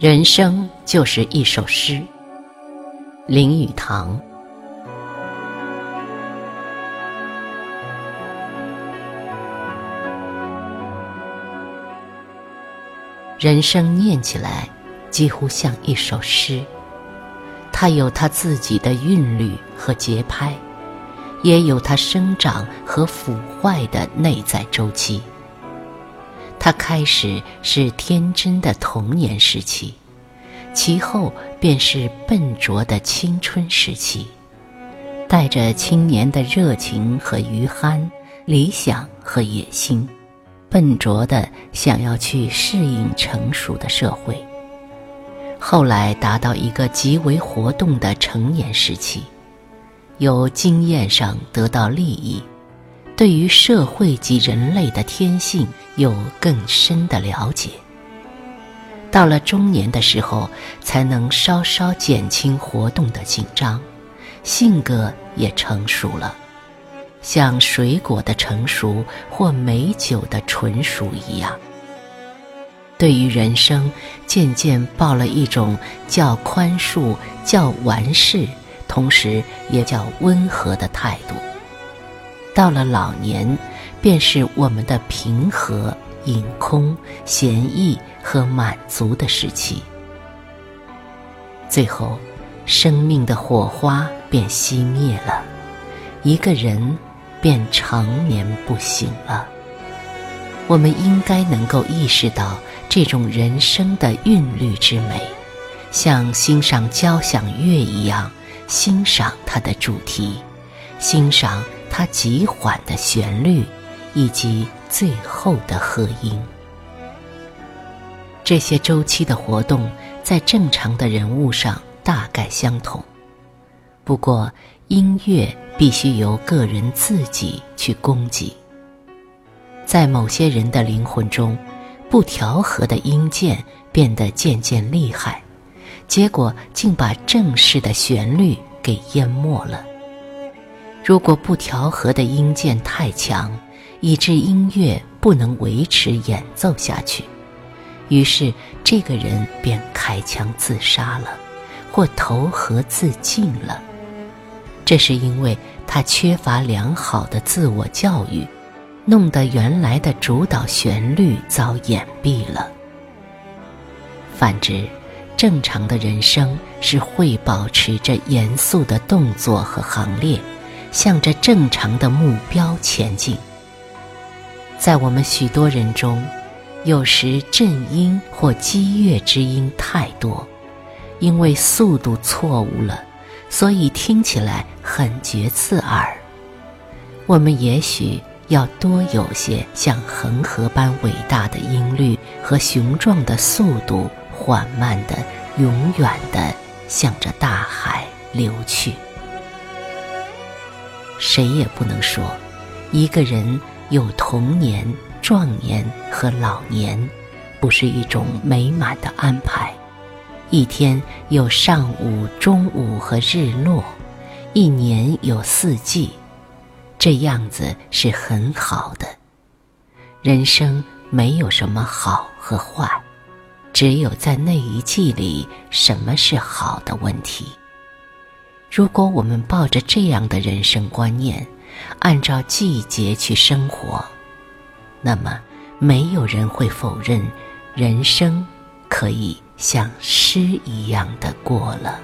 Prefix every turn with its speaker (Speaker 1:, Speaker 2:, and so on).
Speaker 1: 人生就是一首诗。林语堂。人生念起来，几乎像一首诗。它有它自己的韵律和节拍，也有它生长和腐坏的内在周期。它开始是天真的童年时期，其后便是笨拙的青春时期，带着青年的热情和余憨、理想和野心，笨拙的想要去适应成熟的社会。后来达到一个极为活动的成年时期，由经验上得到利益。对于社会及人类的天性有更深的了解。到了中年的时候，才能稍稍减轻活动的紧张，性格也成熟了，像水果的成熟或美酒的纯熟一样。对于人生，渐渐抱了一种较宽恕、较完事，同时也较温和的态度。到了老年，便是我们的平和、隐空、闲逸和满足的时期。最后，生命的火花便熄灭了，一个人便长眠不醒了。我们应该能够意识到这种人生的韵律之美，像欣赏交响乐一样欣赏它的主题，欣赏。它极缓的旋律，以及最后的和音，这些周期的活动在正常的人物上大概相同。不过，音乐必须由个人自己去供给。在某些人的灵魂中，不调和的音键变得渐渐厉害，结果竟把正式的旋律给淹没了。如果不调和的音键太强，以致音乐不能维持演奏下去，于是这个人便开枪自杀了，或投河自尽了。这是因为他缺乏良好的自我教育，弄得原来的主导旋律遭掩蔽了。反之，正常的人生是会保持着严肃的动作和行列。向着正常的目标前进。在我们许多人中，有时震音或激越之音太多，因为速度错误了，所以听起来很觉刺耳。我们也许要多有些像恒河般伟大的音律和雄壮的速度，缓慢的、永远的向着大海流去。谁也不能说，一个人有童年、壮年和老年，不是一种美满的安排。一天有上午、中午和日落，一年有四季，这样子是很好的。人生没有什么好和坏，只有在那一季里什么是好的问题。如果我们抱着这样的人生观念，按照季节去生活，那么没有人会否认，人生可以像诗一样的过了。